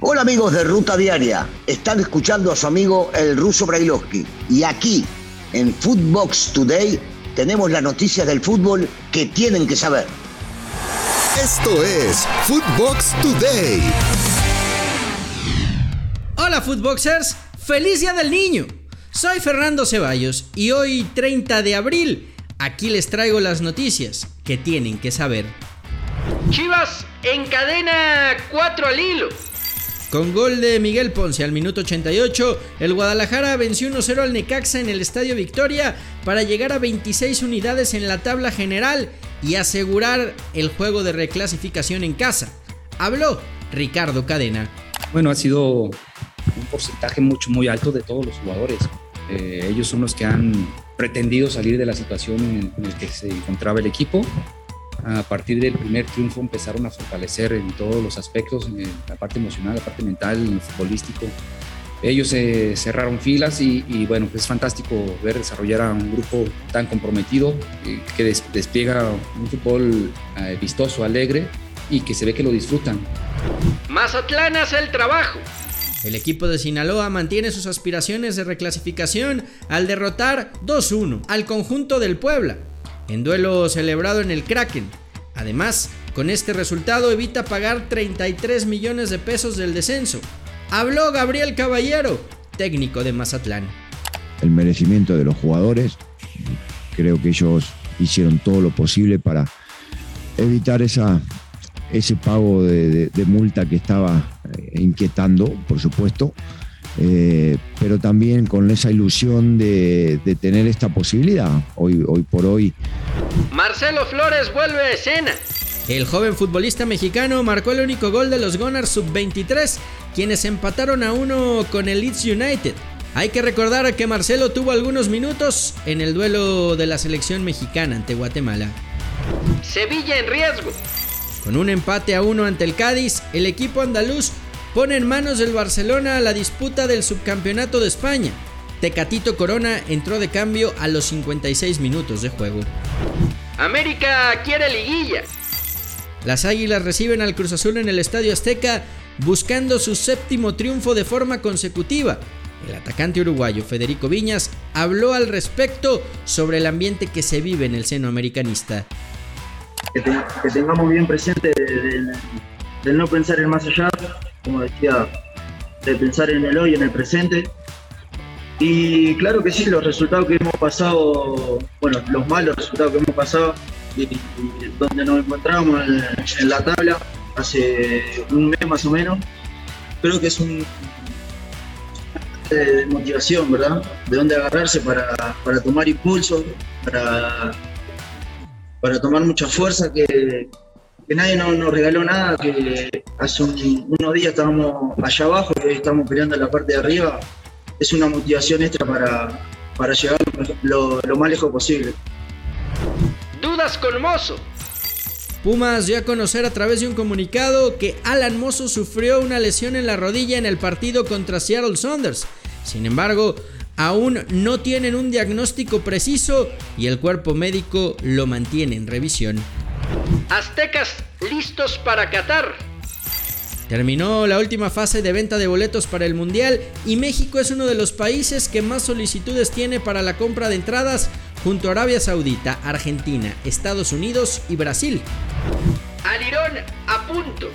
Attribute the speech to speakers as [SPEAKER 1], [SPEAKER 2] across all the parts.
[SPEAKER 1] Hola amigos de Ruta Diaria, están escuchando a su amigo el ruso Brailovsky y aquí en Footbox Today tenemos las noticias del fútbol que tienen que saber.
[SPEAKER 2] Esto es Footbox Today.
[SPEAKER 3] Hola Footboxers, feliz día del niño. Soy Fernando Ceballos y hoy 30 de abril aquí les traigo las noticias que tienen que saber. Chivas encadena 4 al hilo. Con gol de Miguel Ponce al minuto 88, el Guadalajara venció 1-0 al Necaxa en el Estadio Victoria para llegar a 26 unidades en la tabla general y asegurar el juego de reclasificación en casa. Habló Ricardo Cadena.
[SPEAKER 4] Bueno, ha sido un porcentaje mucho muy alto de todos los jugadores. Eh, ellos son los que han pretendido salir de la situación en, la que se encontraba el equipo a partir del primer triunfo empezaron a fortalecer en todos los aspectos, en la parte emocional, la parte mental, en el futbolístico. Ellos se cerraron filas y, bueno, es fantástico ver desarrollar a un grupo tan comprometido eh, que despliega un fútbol eh, vistoso, alegre y que se ve que lo disfrutan.
[SPEAKER 3] Mazatlán hace el trabajo. El equipo de Sinaloa mantiene sus aspiraciones de reclasificación al derrotar 2-1 al conjunto del Puebla en duelo celebrado en el Kraken. Además, con este resultado evita pagar 33 millones de pesos del descenso. Habló Gabriel Caballero, técnico de Mazatlán.
[SPEAKER 5] El merecimiento de los jugadores, creo que ellos hicieron todo lo posible para evitar ese pago de multa que estaba eh, inquietando, por supuesto. Eh, pero también con esa ilusión de, tener esta posibilidad hoy por hoy.
[SPEAKER 3] Marcelo Flores vuelve a escena. El joven futbolista mexicano marcó el único gol de los Gunners sub-23, quienes empataron a uno con el Leeds United. Hay que recordar que Marcelo tuvo algunos minutos en el duelo de la selección mexicana ante Guatemala. Sevilla en riesgo. Con un empate a uno ante el Cádiz, el equipo andaluz pone en manos del Barcelona la disputa del subcampeonato de España. Tecatito Corona entró de cambio a los 56 minutos de juego. América quiere liguilla. Las Águilas reciben al Cruz Azul en el Estadio Azteca buscando su séptimo triunfo de forma consecutiva. El atacante uruguayo Federico Viñas habló al respecto sobre el ambiente que se vive en el seno americanista.
[SPEAKER 6] Que, tengamos bien presente del no pensar en más allá, como decía, de pensar en el hoy, en el presente. Y claro que sí, los resultados que hemos pasado, bueno, los malos resultados que hemos pasado, y, donde nos encontramos en, la tabla hace un mes más o menos, creo que es un de motivación, ¿verdad? De dónde agarrarse para, para tomar impulso, para, para tomar mucha fuerza que, nadie nos, regaló nada, que hace unos días estábamos allá abajo y hoy estamos peleando en la parte de arriba, es una motivación extra para, para llegar lo, más lejos posible.
[SPEAKER 3] Dudas con Mozo. Pumas dio a conocer a través de un comunicado que Alan Mozo sufrió una lesión en la rodilla en el partido contra Seattle Saunders. Sin embargo, aún no tienen un diagnóstico preciso y el cuerpo médico lo mantiene en revisión. Aztecas listos para Qatar. Terminó la última fase de venta de boletos para el Mundial y México es uno de los países que más solicitudes tiene para la compra de entradas junto a Arabia Saudita, Argentina, Estados Unidos y Brasil. Alirón a punto.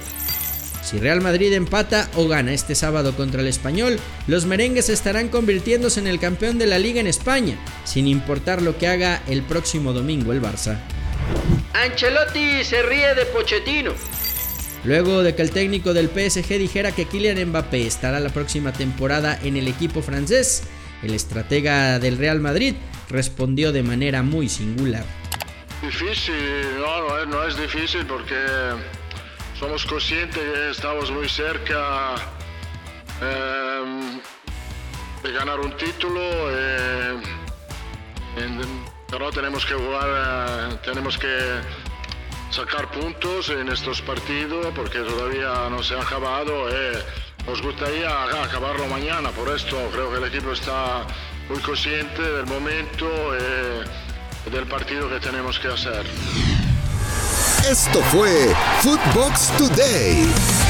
[SPEAKER 3] Si Real Madrid empata o gana este sábado contra el español, los merengues estarán convirtiéndose en el campeón de la liga en España, sin importar lo que haga el próximo domingo el Barça. Ancelotti se ríe de Pochettino. Luego de que el técnico del PSG dijera que Kylian Mbappé estará la próxima temporada en el equipo francés, el estratega del Real Madrid respondió de manera muy singular.
[SPEAKER 7] Difícil, no, no es, difícil porque somos conscientes que estamos muy cerca em, de ganar un título. Eh, pero tenemos que jugar, eh, tenemos que sacar puntos en estos partidos porque todavía no se ha acabado. Eh. Nos gustaría acabarlo mañana, por esto creo que el equipo está muy consciente del momento eh, del partido que tenemos que hacer.
[SPEAKER 2] Esto fue Footbox Today.